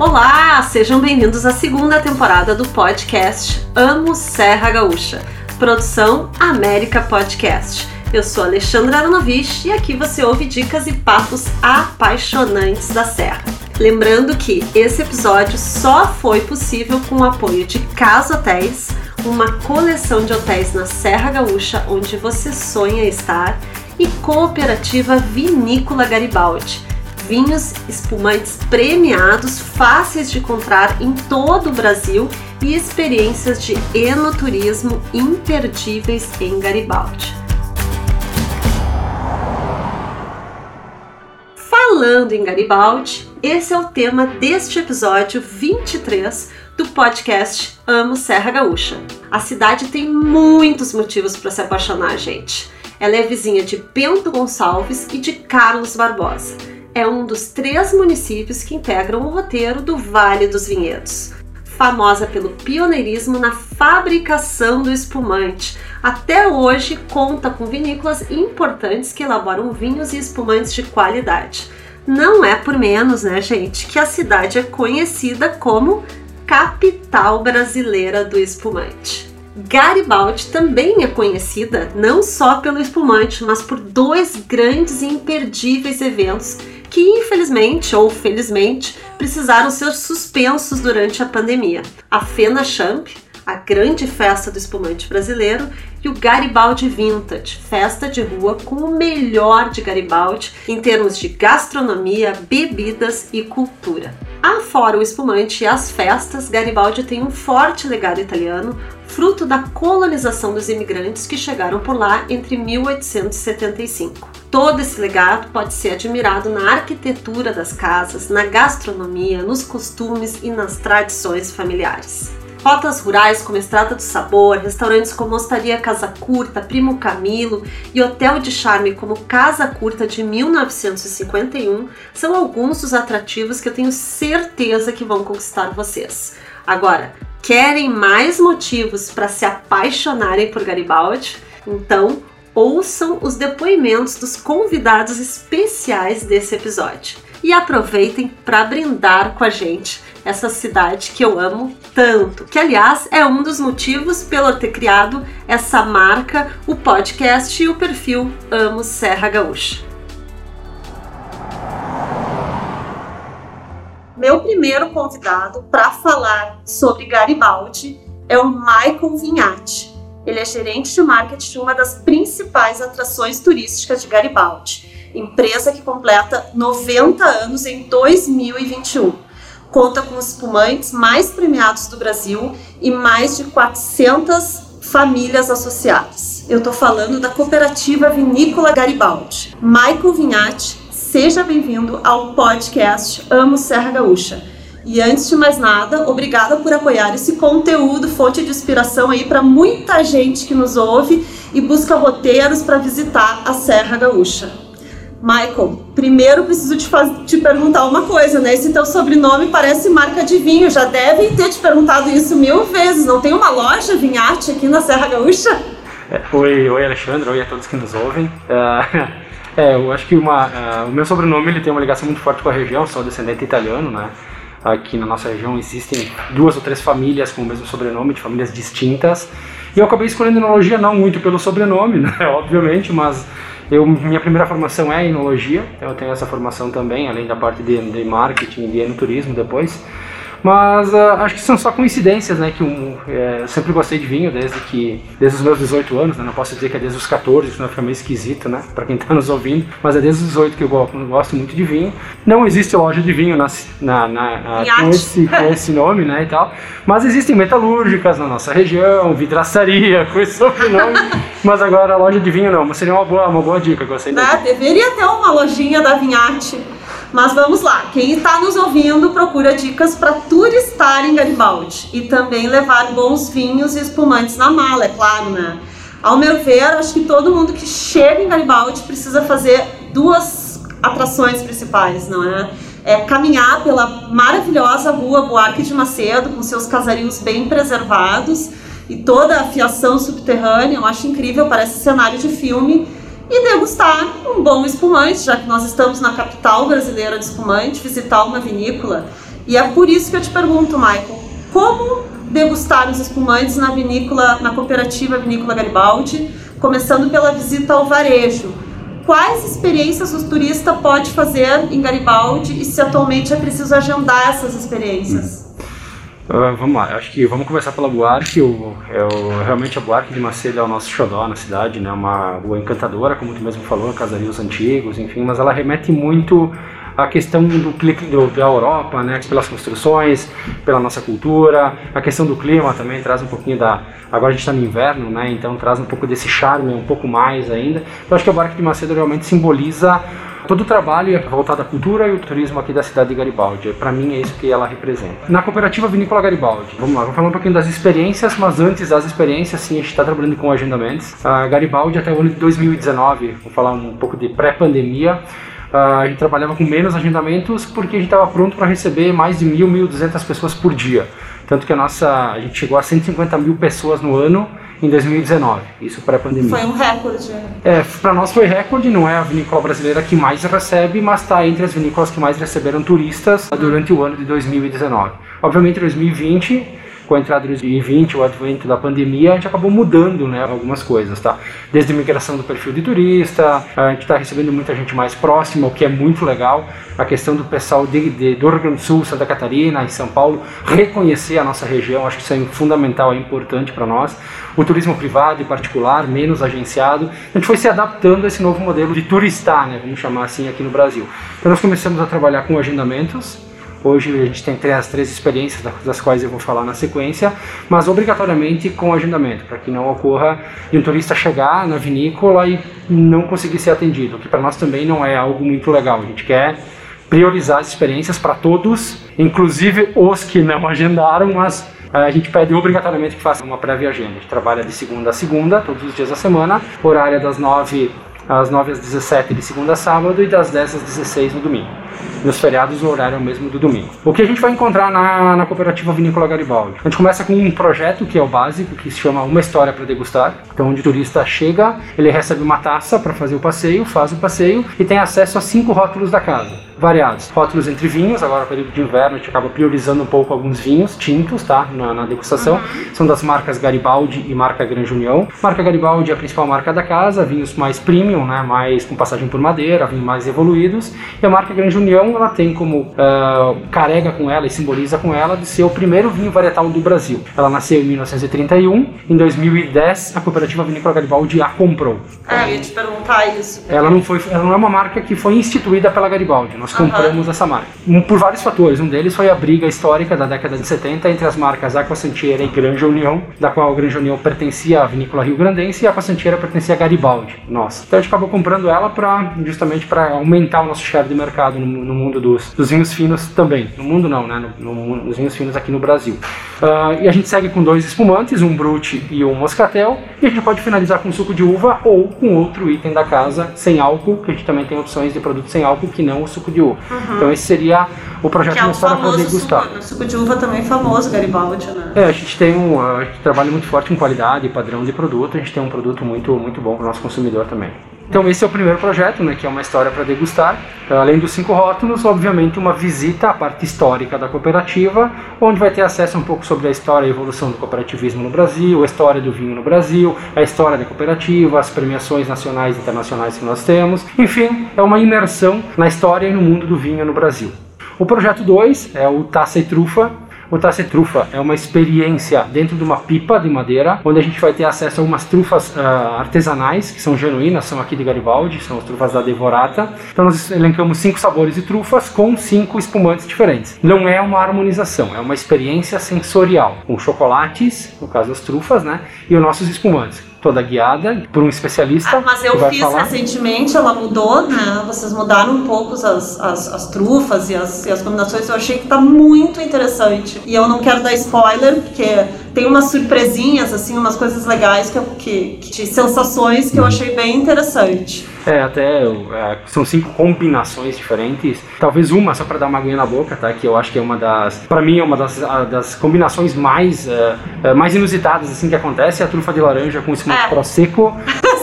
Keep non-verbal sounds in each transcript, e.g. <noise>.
Olá, sejam bem-vindos à segunda temporada do podcast Amo Serra Gaúcha, produção América Podcast. Eu sou Alexandra Aronovich e aqui você ouve dicas e papos apaixonantes da Serra. Lembrando que esse episódio só foi possível com o apoio de Casa Hotéis, uma coleção de hotéis na Serra Gaúcha onde você sonha estar, e Cooperativa Vinícola Garibaldi vinhos espumantes premiados, fáceis de encontrar em todo o Brasil e experiências de enoturismo imperdíveis em Garibaldi. Falando em Garibaldi, esse é o tema deste episódio 23 do podcast Amo Serra Gaúcha. A cidade tem muitos motivos para se apaixonar, gente. Ela é vizinha de Bento Gonçalves e de Carlos Barbosa é um dos três municípios que integram o roteiro do Vale dos Vinhedos. Famosa pelo pioneirismo na fabricação do espumante, até hoje conta com vinícolas importantes que elaboram vinhos e espumantes de qualidade. Não é por menos, né, gente, que a cidade é conhecida como capital brasileira do espumante. Garibaldi também é conhecida não só pelo espumante, mas por dois grandes e imperdíveis eventos que infelizmente ou felizmente precisaram ser suspensos durante a pandemia. A Fena Champ, a grande festa do espumante brasileiro, e o Garibaldi Vintage, festa de rua com o melhor de Garibaldi em termos de gastronomia, bebidas e cultura. Afora o espumante e as festas, Garibaldi tem um forte legado italiano, fruto da colonização dos imigrantes que chegaram por lá entre 1875. Todo esse legado pode ser admirado na arquitetura das casas, na gastronomia, nos costumes e nas tradições familiares. Rotas rurais como Estrada do Sabor, restaurantes como Mostaria Casa Curta, Primo Camilo e Hotel de Charme como Casa Curta de 1951 são alguns dos atrativos que eu tenho certeza que vão conquistar vocês. Agora, Querem mais motivos para se apaixonarem por Garibaldi? Então, ouçam os depoimentos dos convidados especiais desse episódio e aproveitem para brindar com a gente essa cidade que eu amo tanto, que aliás é um dos motivos pelo ter criado essa marca, o podcast e o perfil Amo Serra Gaúcha. Meu primeiro convidado para falar sobre Garibaldi é o Michael Vignati. Ele é gerente de marketing de uma das principais atrações turísticas de Garibaldi, empresa que completa 90 anos em 2021. Conta com os espumantes mais premiados do Brasil e mais de 400 famílias associadas. Eu estou falando da cooperativa Vinícola Garibaldi. Michael Vignati Seja bem-vindo ao podcast Amo Serra Gaúcha. E antes de mais nada, obrigada por apoiar esse conteúdo, fonte de inspiração aí para muita gente que nos ouve e busca roteiros para visitar a Serra Gaúcha. Michael, primeiro preciso te, te perguntar uma coisa, né? Esse teu sobrenome parece marca de vinho, já devem ter te perguntado isso mil vezes. Não tem uma loja Vinharte aqui na Serra Gaúcha? É, oi, oi Alexandre, oi a todos que nos ouvem. Uh, <laughs> É, eu acho que uma, uh, o meu sobrenome ele tem uma ligação muito forte com a região, sou descendente italiano, né? Aqui na nossa região existem duas ou três famílias com o mesmo sobrenome, de famílias distintas. E eu acabei escolhendo enologia não muito pelo sobrenome, <laughs> né? Obviamente, mas eu, minha primeira formação é enologia, então eu tenho essa formação também, além da parte de, de marketing e enoturismo depois. Mas uh, acho que são só coincidências, né? Que um, é, eu sempre gostei de vinho desde que desde os meus 18 anos, né? Não posso dizer que é desde os 14, senão fica meio esquisito, né? Para quem está nos ouvindo. Mas é desde os 18 que eu gosto muito de vinho. Não existe loja de vinho na, na, na, na com, esse, com esse nome, né? E tal. Mas existem metalúrgicas na nossa região, vidraçaria, <laughs> com esse sobrenome. <laughs> mas agora a loja de vinho não. Mas seria uma boa, uma boa dica. Gostei. Né? Deveria ter uma lojinha da Vinharte. Mas vamos lá, quem está nos ouvindo procura dicas para turistar em Garibaldi e também levar bons vinhos e espumantes na mala, é claro, né? Ao meu ver, acho que todo mundo que chega em Garibaldi precisa fazer duas atrações principais, não é? É caminhar pela maravilhosa rua Buarque de Macedo, com seus casarinhos bem preservados e toda a fiação subterrânea, eu acho incrível, parece cenário de filme e degustar um bom espumante, já que nós estamos na capital brasileira de espumante, visitar uma vinícola E é por isso que eu te pergunto, Michael, como degustar os espumantes na vinícola, na cooperativa Vinícola Garibaldi, começando pela visita ao varejo. Quais experiências o turista pode fazer em Garibaldi e se atualmente é preciso agendar essas experiências? Uh, vamos lá, acho que vamos começar pela Buarque. O, é o, realmente a Buarque de Macedo é o nosso xodó na cidade, né? Uma rua encantadora, como tu mesmo falou, casarios antigos, enfim, mas ela remete muito a questão do clique da Europa, né, pelas construções, pela nossa cultura, a questão do clima também traz um pouquinho da. Agora a gente está no inverno, né, então traz um pouco desse charme, um pouco mais ainda. Então acho que a Barca de Macedo realmente simboliza todo o trabalho voltado à cultura e o turismo aqui da cidade de Garibaldi. Para mim é isso que ela representa. Na cooperativa Vinícola Garibaldi, vamos lá, vou falar um pouquinho das experiências, mas antes das experiências, sim, a gente está trabalhando com agendamentos. A Garibaldi até o ano de 2019, vou falar um pouco de pré-pandemia, Uh, a gente trabalhava com menos agendamentos porque a gente estava pronto para receber mais de mil, mil duzentas pessoas por dia. Tanto que a nossa, a gente chegou a 150 mil pessoas no ano em 2019, isso pré-pandemia. Foi um recorde. É, para nós foi recorde, não é a vinícola brasileira que mais recebe, mas está entre as vinícolas que mais receberam turistas durante o ano de 2019. Obviamente, 2020 com a entrada de 2020, o advento da pandemia, a gente acabou mudando né, algumas coisas, tá? Desde a migração do perfil de turista, a gente está recebendo muita gente mais próxima, o que é muito legal. A questão do pessoal de, de, do Rio Grande do Sul, Santa Catarina e São Paulo reconhecer a nossa região, acho que isso é fundamental, é importante para nós. O turismo privado e particular, menos agenciado, a gente foi se adaptando a esse novo modelo de turistar, né, vamos chamar assim, aqui no Brasil. Então nós começamos a trabalhar com agendamentos, Hoje a gente tem as três experiências, das quais eu vou falar na sequência, mas obrigatoriamente com agendamento, para que não ocorra de um turista chegar na vinícola e não conseguir ser atendido, que para nós também não é algo muito legal. A gente quer priorizar as experiências para todos, inclusive os que não agendaram, mas eh, a gente pede obrigatoriamente que faça uma prévia agenda. A gente trabalha de segunda a segunda, todos os dias da semana, horário das 9 às 9 às 17 de segunda a sábado e das 10 às 16 no domingo. Nos feriados, o horário é o mesmo do domingo. O que a gente vai encontrar na, na cooperativa Vinícola Garibaldi? A gente começa com um projeto que é o básico, que se chama Uma História para Degustar. Então, onde o turista chega, ele recebe uma taça para fazer o passeio, faz o passeio e tem acesso a cinco rótulos da casa variados. Rótulos entre vinhos, agora no período de inverno a gente acaba priorizando um pouco alguns vinhos tintos, tá? Na, na degustação. Uhum. São das marcas Garibaldi e marca Grande União. Marca Garibaldi é a principal marca da casa, vinhos mais premium, né? Mais com passagem por madeira, vinhos mais evoluídos. E a marca Grande União, ela tem como uh, carrega com ela e simboliza com ela de ser o primeiro vinho varietal do Brasil. Ela nasceu em 1931. Em 2010, a cooperativa Vinícola Garibaldi a comprou. Ah, eu ia te perguntar isso. Ela não foi, ela não é uma marca que foi instituída pela Garibaldi. Nós nós compramos uhum. essa marca. Por vários fatores. Um deles foi a briga histórica da década de 70 entre as marcas Aqua Santiera e Granja União, da qual a Granja União pertencia à Vinícola Rio Grandense e a Aqua Santiera pertencia a Garibaldi. Nossa. Então a gente acabou comprando ela para justamente para aumentar o nosso share de mercado no, no mundo dos, dos, vinhos finos também. No mundo não, né? No, no, nos vinhos finos aqui no Brasil. Uh, e a gente segue com dois espumantes, um Brut e um Moscatel. E a gente pode finalizar com suco de uva ou com outro item da casa sem álcool, que a gente também tem opções de produto sem álcool que não o suco de uva. Uhum. Então esse seria o projeto que é História para degustar. Suco, suco de uva também famoso, Garibaldi, né? É, a gente tem um, a gente trabalha muito forte com qualidade e padrão de produto, a gente tem um produto muito, muito bom para o nosso consumidor também. Então esse é o primeiro projeto, né, que é uma história para degustar. Além dos cinco rótulos, obviamente uma visita à parte histórica da cooperativa, onde vai ter acesso um pouco sobre a história e evolução do cooperativismo no Brasil, a história do vinho no Brasil, a história da cooperativa, as premiações nacionais e internacionais que nós temos. Enfim, é uma imersão na história e no mundo do vinho no Brasil. O projeto 2 é o Taça e Trufa, o Taça Trufa é uma experiência dentro de uma pipa de madeira, onde a gente vai ter acesso a algumas trufas uh, artesanais, que são genuínas, são aqui de Garibaldi, são as trufas da Devorata. Então nós elencamos cinco sabores de trufas com cinco espumantes diferentes. Não é uma harmonização, é uma experiência sensorial, com chocolates, no caso as trufas, né, e os nossos espumantes toda guiada por um especialista. Ah, mas eu fiz falar. recentemente, ela mudou, né? Vocês mudaram um pouco as, as, as trufas e as, e as combinações. Eu achei que tá muito interessante. E eu não quero dar spoiler, porque tem umas surpresinhas, assim, umas coisas legais que, eu, que, que de sensações que eu achei bem interessante. É, até é, são cinco combinações diferentes. Talvez uma só para dar uma aguinha na boca, tá? Que eu acho que é uma das, para mim é uma das, das combinações mais, uh, mais inusitadas assim que acontece, é a trufa de laranja com espumante é. prosecco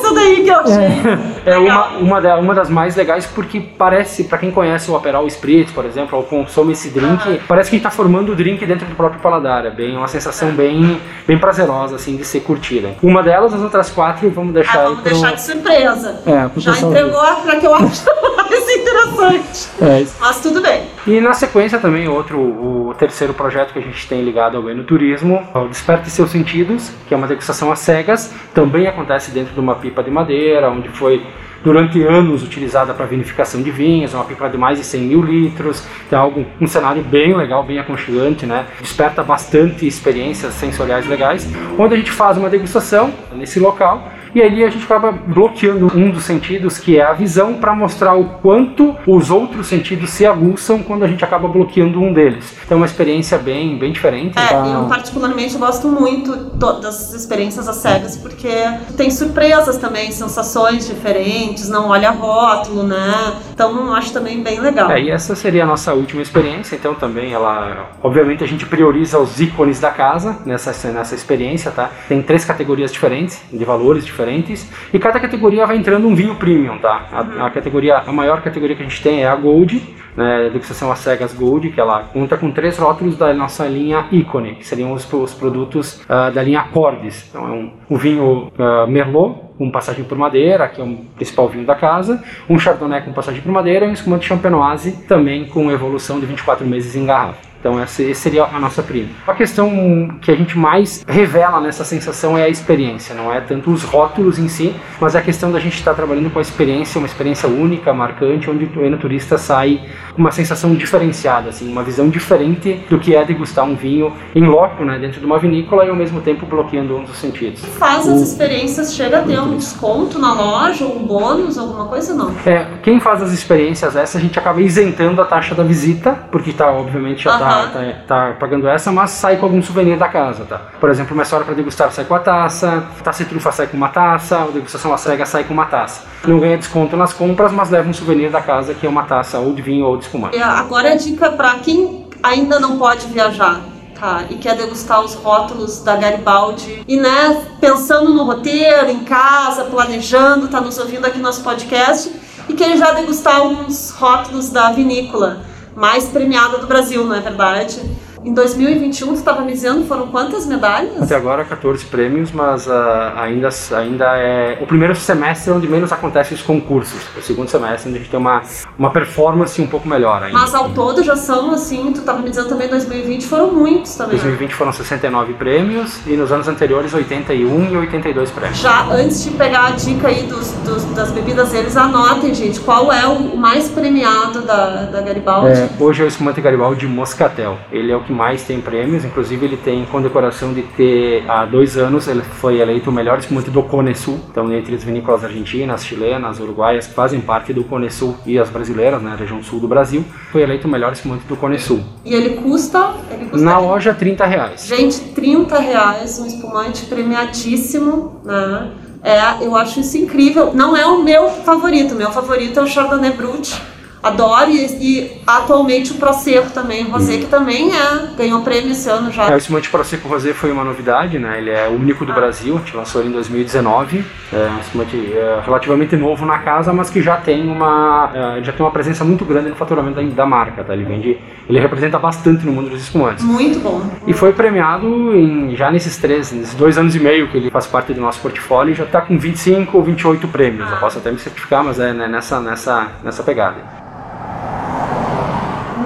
essa daí que eu achei. É, é uma, uma, da, uma das mais legais porque parece, para quem conhece o Aperol Spritz, por exemplo, ou consome esse drink, uhum. parece que a gente tá formando o drink dentro do próprio paladar. É bem, uma sensação bem, bem prazerosa, assim, de ser curtida. Uma delas, as outras quatro, vamos deixar ah, vamos pro... deixar de surpresa. É, Já entregou a que eu acho <laughs> mais interessante. É. Mas tudo bem. E na sequência também, outro, o terceiro projeto que a gente tem ligado ao enoturismo, é o Desperte Seus Sentidos, que é uma degustação às cegas, também acontece dentro de uma pipa de madeira, onde foi durante anos utilizada para vinificação de vinhos, uma pipa de mais de 100 mil litros, tem algo, um cenário bem legal, bem aconchegante, né? desperta bastante experiências sensoriais legais, onde a gente faz uma degustação nesse local e ali a gente acaba bloqueando um dos sentidos, que é a visão, para mostrar o quanto os outros sentidos se aguçam quando a gente acaba bloqueando um deles. Então é uma experiência bem, bem diferente. É, tá? eu particularmente gosto muito das experiências às cegas, porque tem surpresas também, sensações diferentes, não olha rótulo, né? Então acho também bem legal. É, e essa seria a nossa última experiência, então também ela, obviamente a gente prioriza os ícones da casa nessa, nessa experiência, tá? Tem três categorias diferentes, de valores diferentes diferentes e cada categoria vai entrando um vinho premium, tá? A, a categoria, a maior categoria que a gente tem é a Gold, né, degustação a cegas Gold, que ela conta com três rótulos da nossa linha Icone, que seriam os, os produtos uh, da linha Acordes. Então é um, um vinho uh, Merlot com passagem por madeira, que é o principal vinho da casa, um Chardonnay com passagem por madeira e um espumante Champenoise também com evolução de 24 meses em garrafa. Então essa, seria a nossa prima. A questão que a gente mais revela nessa sensação é a experiência, não é tanto os rótulos em si, mas é a questão da gente estar trabalhando com a experiência, uma experiência única, marcante, onde o enoturista sai com uma sensação diferenciada, assim, uma visão diferente do que é degustar um vinho em loco, né, dentro de uma vinícola e ao mesmo tempo bloqueando um dos sentidos. Faz as experiências, chega a ter um desconto na loja, um bônus, alguma coisa não? É, quem faz as experiências essa, a gente acaba isentando a taxa da visita, porque está obviamente já está tá, tá, tá, pagando essa, mas sai com algum souvenir da casa, tá? Por exemplo, uma história para degustar sai com a taça, taça de trufa sai com uma taça, a degustação à cega sai com uma taça. Não ganha desconto nas compras, mas leva um souvenir da casa que é uma taça ou de vinho ou de espumante. É, agora a dica para quem ainda não pode viajar. Tá, e quer degustar os rótulos da Garibaldi e né, pensando no roteiro, em casa, planejando, tá nos ouvindo aqui no nosso podcast e quer já degustar uns rótulos da vinícola mais premiada do Brasil, não é verdade? Em 2021, você estava me dizendo, foram quantas medalhas? Até agora 14 prêmios, mas uh, ainda, ainda é o primeiro semestre onde menos acontecem os concursos. O segundo semestre onde a gente tem uma, uma performance um pouco melhor ainda. Mas ao todo já são, assim, tu estava me dizendo também 2020 foram muitos também. 2020 foram 69 prêmios e nos anos anteriores 81 e 82 prêmios. Já antes de pegar a dica aí dos, dos das bebidas, eles anotem, gente, qual é o mais premiado da, da Garibaldi? É, hoje é o espumante Garibaldi Moscatel. Ele é o que mais tem prêmios, inclusive ele tem condecoração de ter há dois anos ele foi eleito o melhor espumante do Cone Sul, então entre as vinícolas argentinas, chilenas, uruguaias que fazem parte do Cone Sul e as brasileiras, né, região sul do Brasil, foi eleito o melhor espumante do Cone Sul. E ele custa? Ele custa Na loja 30 reais. Gente, 30 reais, um espumante premiadíssimo, né? É, eu acho isso incrível. Não é o meu favorito, meu favorito é o Chardonnay Brut adoro e, e, atualmente o Prosecco também, o Rosé, uhum. que também é, ganhou prêmio esse ano já. É, o espumante Prosecco Rosé foi uma novidade, né? Ele é o único do ah. Brasil, a gente lançou ele em 2019. É um é, relativamente novo na casa, mas que já tem uma é, já tem uma presença muito grande no faturamento da, da, marca, tá? Ele vende, ele representa bastante no mundo dos espumantes. Muito bom. E foi premiado em, já nesses três, nesses dois anos e meio que ele faz parte do nosso portfólio, já está com 25 ou 28 prêmios. Ah. Eu posso até me certificar, mas é né, nessa nessa nessa pegada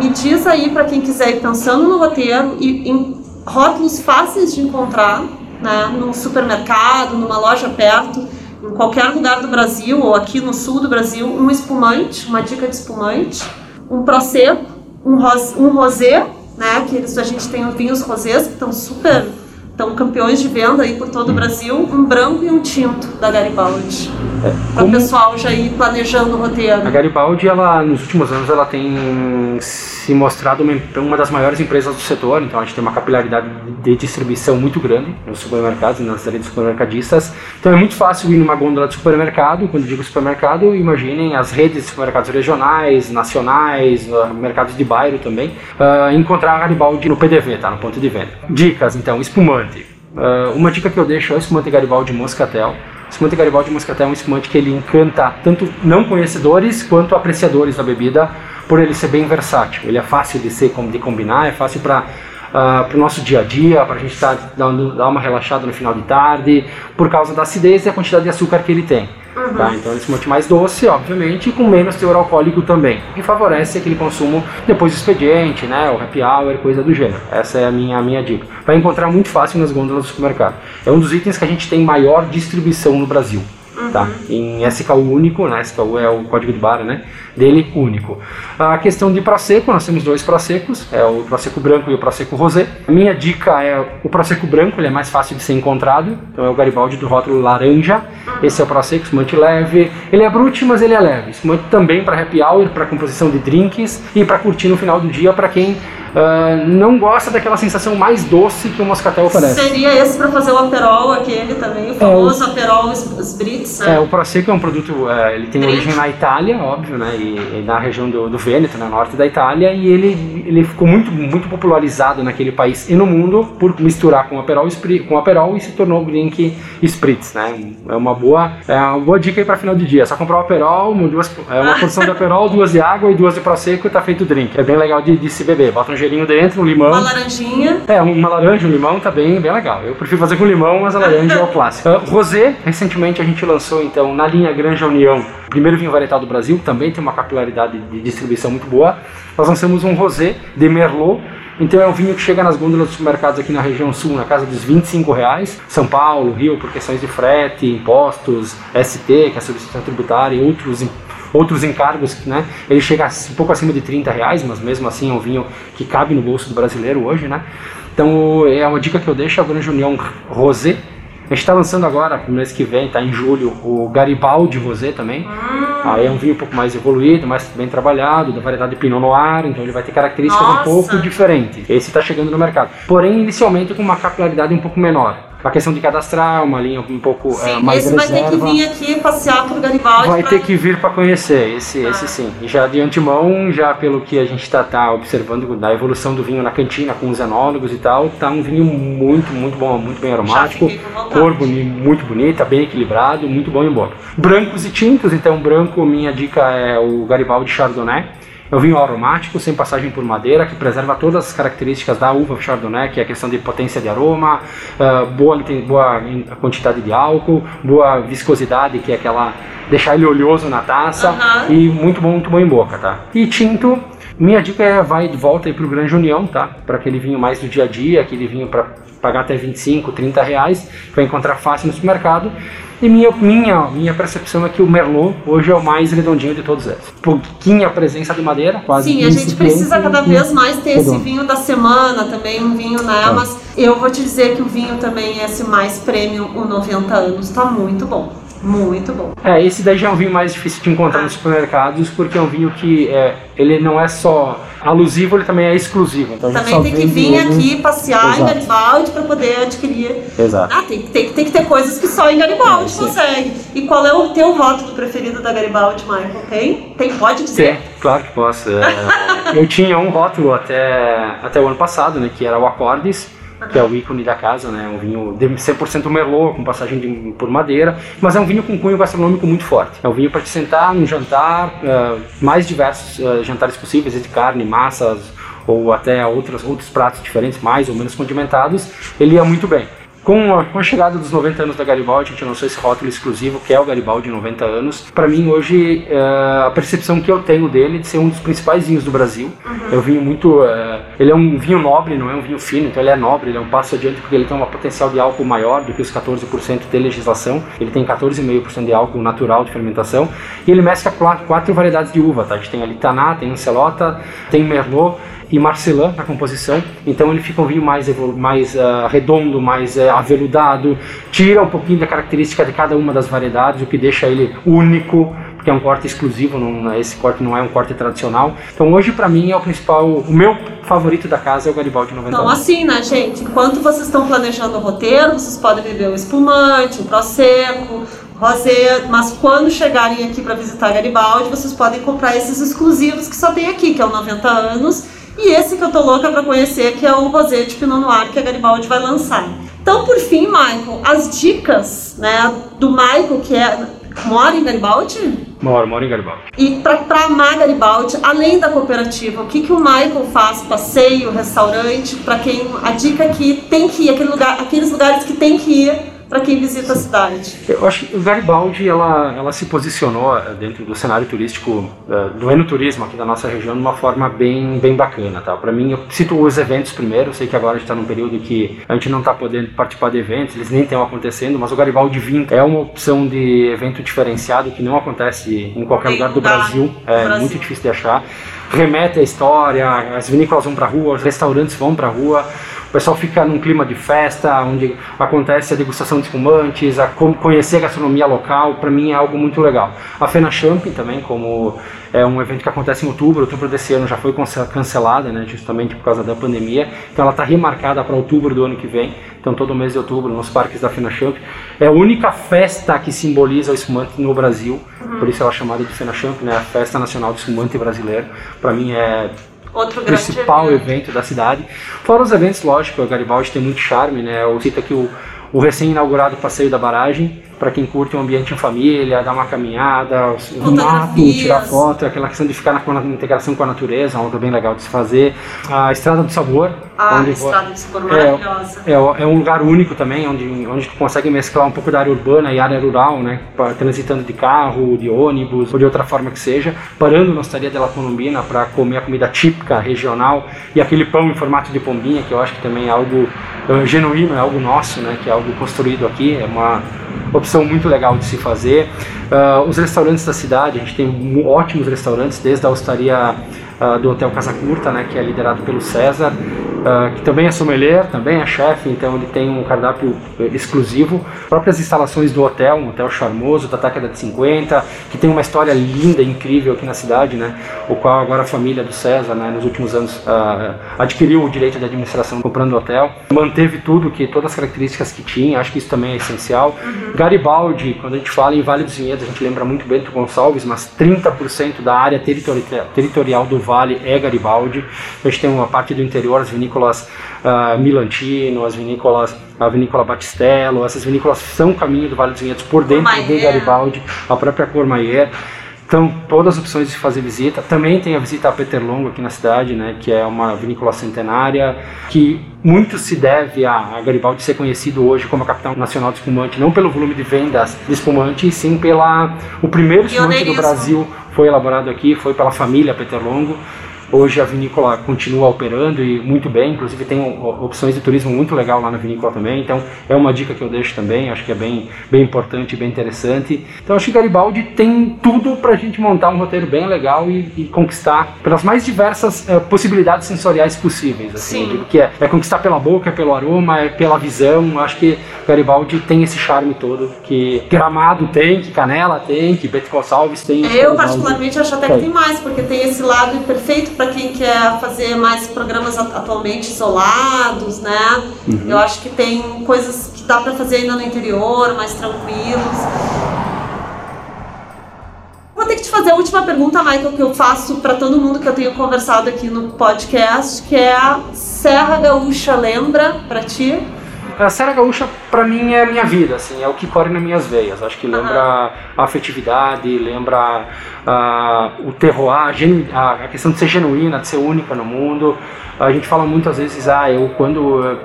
me diz aí para quem quiser ir pensando no roteiro e em rótulos fáceis de encontrar, né, num supermercado, numa loja perto, em qualquer lugar do Brasil ou aqui no sul do Brasil, um espumante, uma dica de espumante, um prosecco, um, ros, rosé, né, que eles, a gente tem vinhos rosés que estão super estão campeões de venda aí por todo o Brasil, um branco e um tinto da Garibaldi. É, para o pessoal já ir planejando o roteiro. A Garibaldi, ela, nos últimos anos, ela tem se mostrado uma, uma das maiores empresas do setor, então a gente tem uma capilaridade de distribuição muito grande nos supermercados e nas redes supermercadistas. Então é muito fácil ir numa gôndola de supermercado, quando digo supermercado, imaginem as redes de supermercados regionais, nacionais, uh, mercados de bairro também, uh, encontrar a Garibaldi no PDV, tá? no ponto de venda. Dicas, então, espumante. Uh, uma dica que eu deixo é o espumante Garibaldi Moscatel espumante Garibaldi Moscatel é um espumante que ele encanta tanto não conhecedores quanto apreciadores da bebida, por ele ser bem versátil. Ele é fácil de ser de combinar, é fácil para uh, ah, para o nosso dia a dia, para a gente tá dando, dar uma relaxada no final de tarde, por causa da acidez e a quantidade de açúcar que ele tem. Uhum. Tá? Então ele se mantém mais doce, obviamente, e com menos teor alcoólico também, que favorece aquele consumo depois do expediente, né, o happy hour, coisa do gênero. Essa é a minha, a minha dica. Vai encontrar muito fácil nas gôndolas do supermercado. É um dos itens que a gente tem maior distribuição no Brasil. Tá? Em SKU único, né? SKU é o código de barra, né? Dele único. A questão de Prosecco, nós temos dois Proseccos, é o Prosecco branco e o Prosecco rosé. A minha dica é o Prosecco branco, ele é mais fácil de ser encontrado, então é o Garibaldi do rótulo laranja. Esse é o Prosecco, espumante leve. Ele é brute, mas ele é leve. Espumante também para happy hour, para composição de drinks e para curtir no final do dia para quem uh, não gosta daquela sensação mais doce que o moscatel oferece. Seria esse para fazer o aperol, aquele também, o famoso é, o, aperol Spritz, né? É, o Prosecco é um produto, uh, ele tem origem na Itália, óbvio, né, e, e na região do, do Vêneto, no norte da Itália, e ele, ele ficou muito, muito popularizado naquele país e no mundo por misturar com aperol, com aperol e se tornou o drink Spritz, né? É uma boa, é uma boa dica aí para final de dia. É só comprar o aperol, duas, é uma porção de aperol, duas de água e duas de Prosecco e tá feito o drink. É bem legal de, de se beber. Bota um gelinho dentro, um limão. Uma laranjinha. É, uma laranja, um limão tá bem, bem legal. Eu prefiro fazer com limão, mas a laranja é o clássico. Uh, <laughs> rosé, recentemente a gente lançou então na linha Granja União, primeiro vinho varietal do Brasil, também tem uma capilaridade de distribuição muito boa. Nós lançamos um rosé de Merlot, então é um vinho que chega nas gôndolas dos supermercados aqui na região sul, na casa dos 25 reais. São Paulo, Rio, por questões de frete, impostos, ST, que é a substituição tributária e outros outros encargos, né? Ele chega um pouco acima de 30 reais, mas mesmo assim é um vinho que cabe no bolso do brasileiro hoje, né? Então é uma dica que eu deixo, o Grande União Rosé. A gente está lançando agora, no mês que vem, está em julho, o Garibaldi Rosé também. Ah. Aí é um vinho um pouco mais evoluído, mais bem trabalhado, da variedade Pinot Noir, então ele vai ter características Nossa. um pouco diferentes. Esse está chegando no mercado. Porém, inicialmente com uma capilaridade um pouco menor a questão de cadastrar, uma linha um pouco sim, uh, mais esse reserva. vai ter que vir aqui passear pro Garibaldi. Vai pra... ter que vir para conhecer, esse, ah. esse sim. E já de antemão, já pelo que a gente está tá observando da evolução do vinho na cantina com os enólogos e tal, tá um vinho muito, muito bom, muito bem aromático, cor boni, muito bonita, bem equilibrado, muito bom em boca. Brancos e tintos, então branco, minha dica é o Garibaldi Chardonnay é um vinho aromático, sem passagem por madeira, que preserva todas as características da uva Chardonnay, que é a questão de potência de aroma, uh, boa, boa quantidade de álcool, boa viscosidade, que é aquela deixar ele oleoso na taça, uhum. e muito bom, muito bom em boca, tá? E tinto, minha dica é vai de volta aí pro Grande União, tá? Para aquele vinho mais do dia a dia, aquele vinho para pagar até 25, 30 reais, vai encontrar fácil no supermercado. E minha, minha, minha percepção é que o Merlot hoje é o mais redondinho de todos eles. Pouquinha presença de madeira, quase. Sim, a gente precisa cada vez mais ter redondo. esse vinho da semana também, um vinho, né? É. Mas eu vou te dizer que o vinho também, esse mais premium, o 90 anos, tá muito bom. Muito bom. É, esse daí já é um vinho mais difícil de encontrar nos supermercados, porque é um vinho que é, ele não é só alusivo, ele também é exclusivo. Então também tem que vir aqui passear Exato. em Garibaldi para poder adquirir. Exato. Ah, tem, tem, tem que ter coisas que só em Garibaldi é, consegue. E qual é o teu rótulo preferido da Garibaldi, Michael? Tem? Tem? Pode dizer? Tem, claro que posso. É, eu tinha um rótulo até, até o ano passado, né, que era o Acordes que é o ícone da casa, né? Um vinho de 100% Merlot, com passagem de, por madeira, mas é um vinho com cunho gastronômico muito forte. É um vinho para te sentar num jantar, uh, mais diversos uh, jantares possíveis, de carne, massas ou até outros, outros pratos diferentes, mais ou menos condimentados, ele ia muito bem. Com a, com a, chegada dos 90 anos da Garibaldi, a gente lançou esse rótulo exclusivo, que é o Garibaldi 90 anos. Para mim, hoje, uh, a percepção que eu tenho dele de ser um dos principais vinhos do Brasil. Uhum. É um vinho muito. Uh, ele é um vinho nobre, não é um vinho fino, então ele é nobre, ele é um passo adiante porque ele tem um potencial de álcool maior do que os 14% de legislação. Ele tem 14,5% de álcool natural de fermentação. E ele mescla quatro, quatro variedades de uva, tá? A gente tem ali Taná, tem Ancelota, tem Merlot e Marcelin na composição, então ele fica um vinho mais, mais uh, redondo, mais uh, aveludado, tira um pouquinho da característica de cada uma das variedades, o que deixa ele único, porque é um corte exclusivo, não, esse corte não é um corte tradicional. Então hoje para mim é o principal, o meu favorito da casa é o Garibaldi 90. Então assim, né, gente? Enquanto vocês estão planejando o roteiro, vocês podem beber o espumante, o prosecco, rosé, mas quando chegarem aqui para visitar Garibaldi, vocês podem comprar esses exclusivos que só tem aqui, que é o 90 anos e esse que eu tô louca para conhecer, que é o Rosé de Pinot Noir que a Garibaldi vai lançar. Então, por fim, Michael, as dicas né, do Michael, que é mora em Garibaldi? Moro, moro em Garibaldi. E para amar Garibaldi, além da cooperativa, o que, que o Michael faz? Passeio, restaurante, para quem. A dica que tem que ir, aquele lugar, aqueles lugares que tem que ir para quem visita a cidade? Eu acho que o Garibaldi ela, ela se posicionou eh, dentro do cenário turístico uh, do enoturismo aqui da nossa região de uma forma bem, bem bacana. Tá? Para mim, eu cito os eventos primeiro. Eu sei que agora a gente está num período que a gente não está podendo participar de eventos, eles nem estão acontecendo, mas o Garibaldi Vinho é uma opção de evento diferenciado que não acontece em qualquer lugar do Brasil. É Brasil. muito difícil de achar. Remete à história, as vinícolas vão para rua, os restaurantes vão para rua o pessoal fica num clima de festa, onde acontece a degustação de espumantes, a conhecer a gastronomia local, para mim é algo muito legal. A Fena Champ também, como é um evento que acontece em outubro, outubro desse ano já foi cancelada, né, justamente por causa da pandemia, então ela está remarcada para outubro do ano que vem, então todo mês de outubro nos parques da Fena Champ. É a única festa que simboliza o espumante no Brasil, uhum. por isso ela é chamada de Fena Champ, né, a Festa Nacional do Espumante Brasileiro. Para mim é Outro principal evento. evento. da cidade. Fora os eventos, lógico, a Garibaldi tem muito charme, né? Eu cito aqui o, o recém-inaugurado Passeio da Barragem, para quem curte um ambiente em família, dar uma caminhada, um mato, tirar foto, aquela questão de ficar na, na, integração com a natureza, algo bem legal de se fazer. A Estrada do Sabor. Ah, onde a Estrada do Sabor maravilhosa. É, é, é, um lugar único também, onde, onde tu consegue mesclar um pouco da área urbana e área rural, né? Transitando de carro, de ônibus, ou de outra forma que seja, parando na Estadia della Colombina para comer a comida típica, regional, e aquele pão em formato de pombinha, que eu acho que também é algo uh, genuíno, é algo nosso, né? Que é algo construído aqui, é uma opção muito legal de se fazer. Uh, os restaurantes da cidade, a gente tem ótimos restaurantes, desde a hostaria uh, do Hotel Casa Curta, né, que é liderado pelo César, uh, que também é sommelier, também é chefe, então ele tem um cardápio exclusivo. Próprias instalações do hotel, um hotel charmoso, da década de 50, que tem uma história linda, incrível aqui na cidade, né, o qual agora a família do César, né, nos últimos anos, uh, adquiriu o direito de administração comprando o hotel, manteve tudo, que todas as características que tinha, acho que isso também é essencial. Uhum. Garibaldi, quando a gente fala em Vale dos Vinhedos, a gente lembra muito Bento Gonçalves, mas 30% da área territorial do Vale é Garibaldi. A gente tem uma parte do interior, as vinícolas uh, Milantino, as vinícolas, a vinícola Batistello, essas vinícolas são caminho do Vale dos Vinhedos por dentro do Garibaldi, a própria Cormaier. Então, todas as opções de fazer visita. Também tem a visita a Peterlongo aqui na cidade, né, que é uma vinícola centenária, que muito se deve a, Garibaldi ser conhecido hoje como a capital nacional de espumante, não pelo volume de vendas de espumante, e sim pela o primeiro espumante do Brasil foi elaborado aqui, foi pela família Peterlongo. Hoje a vinícola continua operando e muito bem, inclusive tem opções de turismo muito legal lá na vinícola também, então é uma dica que eu deixo também, acho que é bem, bem importante, bem interessante. Então acho que Garibaldi tem tudo para a gente montar um roteiro bem legal e, e conquistar pelas mais diversas uh, possibilidades sensoriais possíveis, assim, Sim. que é, é conquistar pela boca, é pelo aroma, é pela visão, acho que Garibaldi tem esse charme todo que Gramado tem, que Canela tem, que Beto Gonçalves tem. Eu particularmente acho até que tem mais, porque tem esse lado perfeito para quem quer fazer mais programas atualmente isolados, né? Uhum. Eu acho que tem coisas que dá para fazer ainda no interior, mais tranquilos. Vou ter que te fazer a última pergunta, Michael, que eu faço para todo mundo que eu tenho conversado aqui no podcast, que é a Serra Gaúcha lembra para ti? A Serra Gaúcha, para mim, é a minha vida, assim, é o que corre nas minhas veias. Acho que lembra uhum. a afetividade, lembra uh, o terroir, a, a questão de ser genuína, de ser única no mundo. A gente fala muitas vezes, ah, eu quando,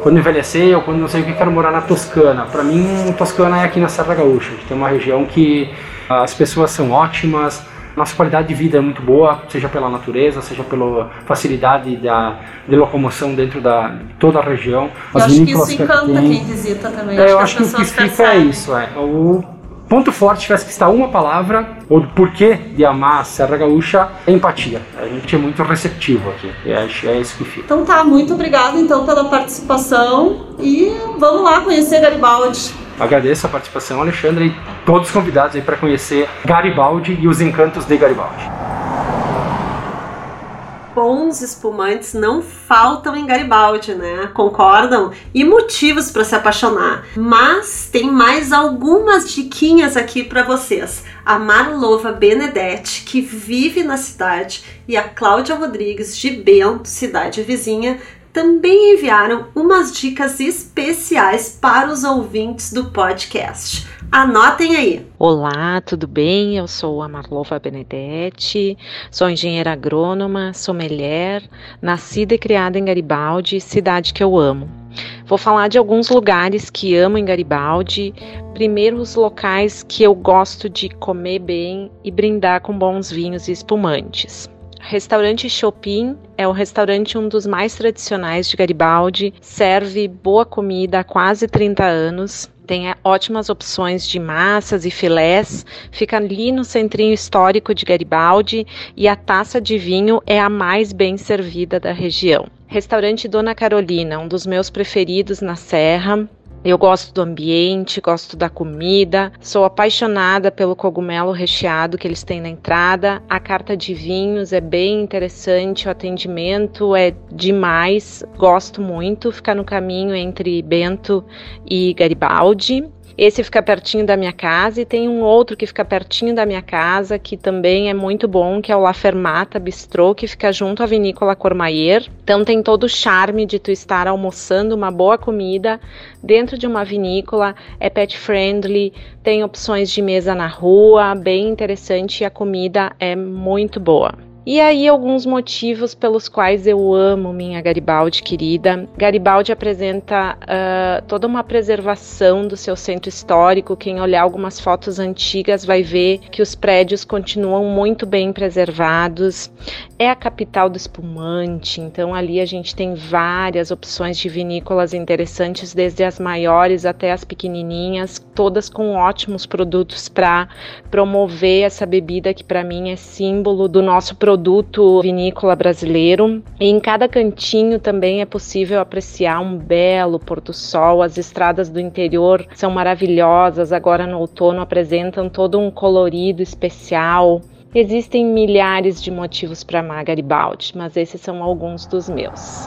quando envelhecer, eu quando não sei o que, quero morar na Toscana. Para mim, Toscana é aqui na Serra Gaúcha. A gente tem uma região que as pessoas são ótimas, nossa qualidade de vida é muito boa, seja pela natureza, seja pela facilidade da, de locomoção dentro da de toda a região. As eu acho que isso encanta que quem visita também. É, eu acho que, que o que fica é isso, é. O ponto forte tivesse que estar uma palavra, ou do porquê de amar a Serra Gaúcha, é empatia. A gente é muito receptivo aqui, e é, é isso que fica. Então tá, muito obrigado então pela participação e vamos lá conhecer Garibaldi. Agradeço a participação, Alexandre, e todos os convidados aí para conhecer Garibaldi e os encantos de Garibaldi. Bons espumantes não faltam em Garibaldi, né? Concordam? E motivos para se apaixonar. Mas tem mais algumas diquinhas aqui para vocês. A Marlova Benedetti, que vive na cidade, e a Cláudia Rodrigues de Bento, cidade vizinha, também enviaram umas dicas especiais para os ouvintes do podcast. Anotem aí. Olá, tudo bem? Eu sou a Marlova Benedetti, sou engenheira agrônoma, sommelier, nascida e criada em Garibaldi, cidade que eu amo. Vou falar de alguns lugares que amo em Garibaldi. Primeiro, os locais que eu gosto de comer bem e brindar com bons vinhos e espumantes. Restaurante Chopin é o restaurante um dos mais tradicionais de Garibaldi, serve boa comida há quase 30 anos tem é, ótimas opções de massas e filés, fica ali no centrinho histórico de Garibaldi e a taça de vinho é a mais bem servida da região. Restaurante Dona Carolina, um dos meus preferidos na Serra, eu gosto do ambiente, gosto da comida, sou apaixonada pelo cogumelo recheado que eles têm na entrada. A carta de vinhos é bem interessante, o atendimento é demais, gosto muito. Ficar no caminho entre Bento e Garibaldi. Esse fica pertinho da minha casa e tem um outro que fica pertinho da minha casa, que também é muito bom, que é o La Fermata Bistrô, que fica junto à vinícola Cormaier. Então tem todo o charme de tu estar almoçando uma boa comida dentro de uma vinícola, é pet friendly, tem opções de mesa na rua, bem interessante e a comida é muito boa. E aí, alguns motivos pelos quais eu amo minha Garibaldi querida. Garibaldi apresenta uh, toda uma preservação do seu centro histórico. Quem olhar algumas fotos antigas vai ver que os prédios continuam muito bem preservados. É a capital do espumante, então ali a gente tem várias opções de vinícolas interessantes, desde as maiores até as pequenininhas, todas com ótimos produtos para promover essa bebida que para mim é símbolo do nosso produto produto vinícola brasileiro. E em cada cantinho também é possível apreciar um belo pôr do sol. As estradas do interior são maravilhosas, agora no outono apresentam todo um colorido especial. Existem milhares de motivos para amar Garibaldi, mas esses são alguns dos meus.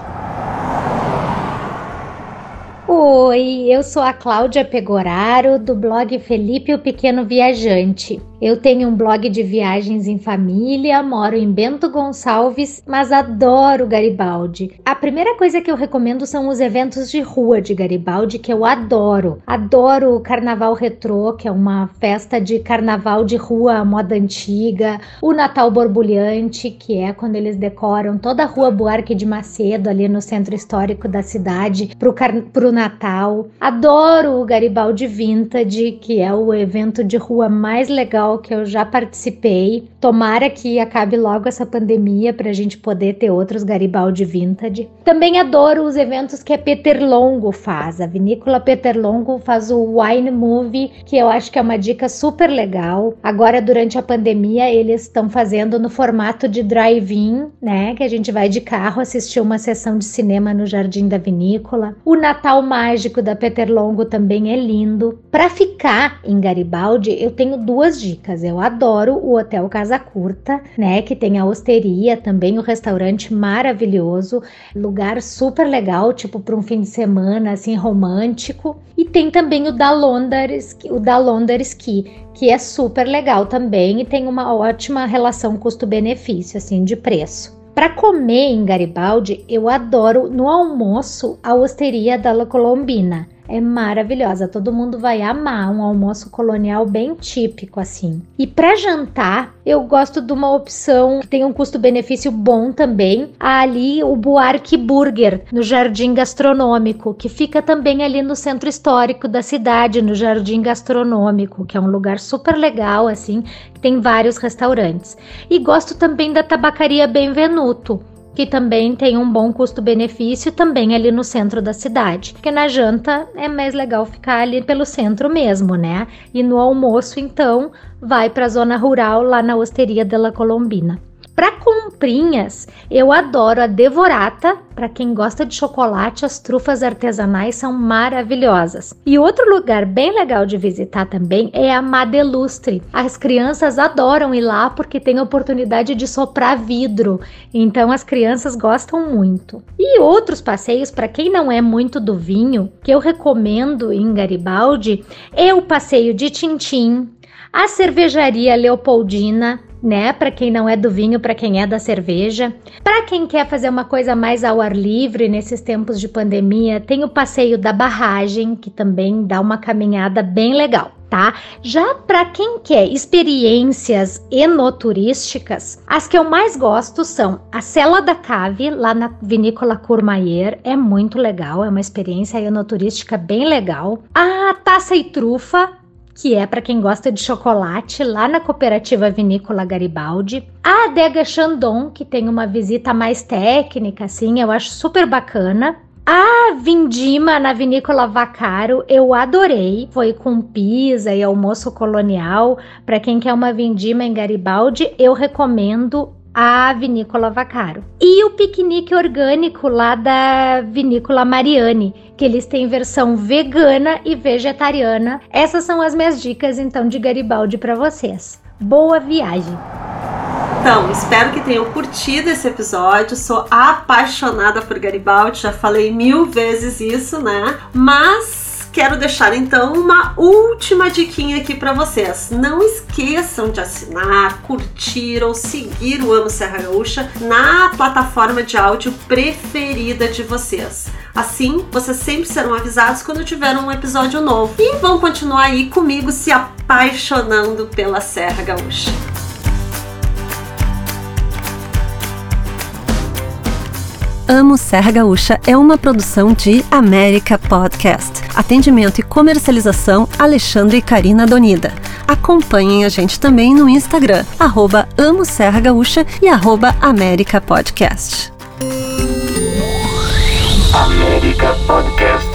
Oi, eu sou a Cláudia Pegoraro do blog Felipe o Pequeno Viajante. Eu tenho um blog de viagens em família, moro em Bento Gonçalves, mas adoro Garibaldi. A primeira coisa que eu recomendo são os eventos de rua de Garibaldi, que eu adoro. Adoro o Carnaval Retrô, que é uma festa de carnaval de rua moda antiga, o Natal Borbulhante, que é quando eles decoram toda a rua Buarque de Macedo, ali no centro histórico da cidade, pro, car pro Natal. Adoro o Garibaldi Vintage, que é o evento de rua mais legal que eu já participei. Tomara que acabe logo essa pandemia para a gente poder ter outros Garibaldi Vintage. Também adoro os eventos que a Peter Longo faz. A vinícola Peter Longo faz o Wine Movie, que eu acho que é uma dica super legal. Agora, durante a pandemia, eles estão fazendo no formato de drive-in, né? Que a gente vai de carro assistir uma sessão de cinema no Jardim da Vinícola. O Natal Mágico da Peter Longo também é lindo. Para ficar em Garibaldi, eu tenho duas dicas dicas. Eu adoro o Hotel Casa Curta, né? Que tem a osteria, também o restaurante maravilhoso, lugar super legal, tipo para um fim de semana, assim, romântico. E tem também o da Londar, o da Londar Ski, que é super legal também e tem uma ótima relação custo-benefício, assim, de preço. Para comer em Garibaldi, eu adoro no almoço a osteria da La Colombina é maravilhosa. Todo mundo vai amar um almoço colonial bem típico assim. E para jantar, eu gosto de uma opção que tem um custo-benefício bom também. Ali o Buarque Burger no Jardim Gastronômico, que fica também ali no centro histórico da cidade, no Jardim Gastronômico, que é um lugar super legal assim, que tem vários restaurantes. E gosto também da Tabacaria Benvenuto que também tem um bom custo-benefício também ali no centro da cidade. Porque na janta é mais legal ficar ali pelo centro mesmo, né? E no almoço, então, vai para a zona rural lá na Osteria de la Colombina. Para comprinhas, eu adoro a Devorata. Para quem gosta de chocolate, as trufas artesanais são maravilhosas. E outro lugar bem legal de visitar também é a Madelustre. As crianças adoram ir lá porque tem a oportunidade de soprar vidro. Então as crianças gostam muito. E outros passeios para quem não é muito do vinho, que eu recomendo em Garibaldi, é o passeio de Tintim, a cervejaria Leopoldina, né? Para quem não é do vinho, para quem é da cerveja. Para quem quer fazer uma coisa mais ao ar livre nesses tempos de pandemia, tem o passeio da barragem, que também dá uma caminhada bem legal. Tá? Já para quem quer experiências enoturísticas, as que eu mais gosto são a Cela da Cave, lá na Vinícola Courmayeur, é muito legal, é uma experiência enoturística bem legal. A Taça e Trufa, que é para quem gosta de chocolate, lá na Cooperativa Vinícola Garibaldi. A Adega Chandon, que tem uma visita mais técnica, assim, eu acho super bacana. A Vindima na Vinícola Vacaro eu adorei. Foi com pizza e almoço colonial. Para quem quer uma vindima em Garibaldi, eu recomendo a Vinícola Vacaro. E o piquenique orgânico lá da Vinícola Mariani, que eles têm versão vegana e vegetariana. Essas são as minhas dicas então de Garibaldi para vocês. Boa viagem. Então, espero que tenham curtido esse episódio. Sou apaixonada por Garibaldi, já falei mil vezes isso, né? Mas quero deixar então uma última diquinha aqui para vocês. Não esqueçam de assinar, curtir ou seguir o Amo Serra Gaúcha na plataforma de áudio preferida de vocês. Assim, vocês sempre serão avisados quando tiver um episódio novo e vão continuar aí comigo se apaixonando pela Serra Gaúcha. Amo Serra Gaúcha é uma produção de América Podcast. Atendimento e comercialização Alexandre e Karina Donida. Acompanhem a gente também no Instagram, arroba Amo Serra Gaúcha e arroba América Podcast. América Podcast.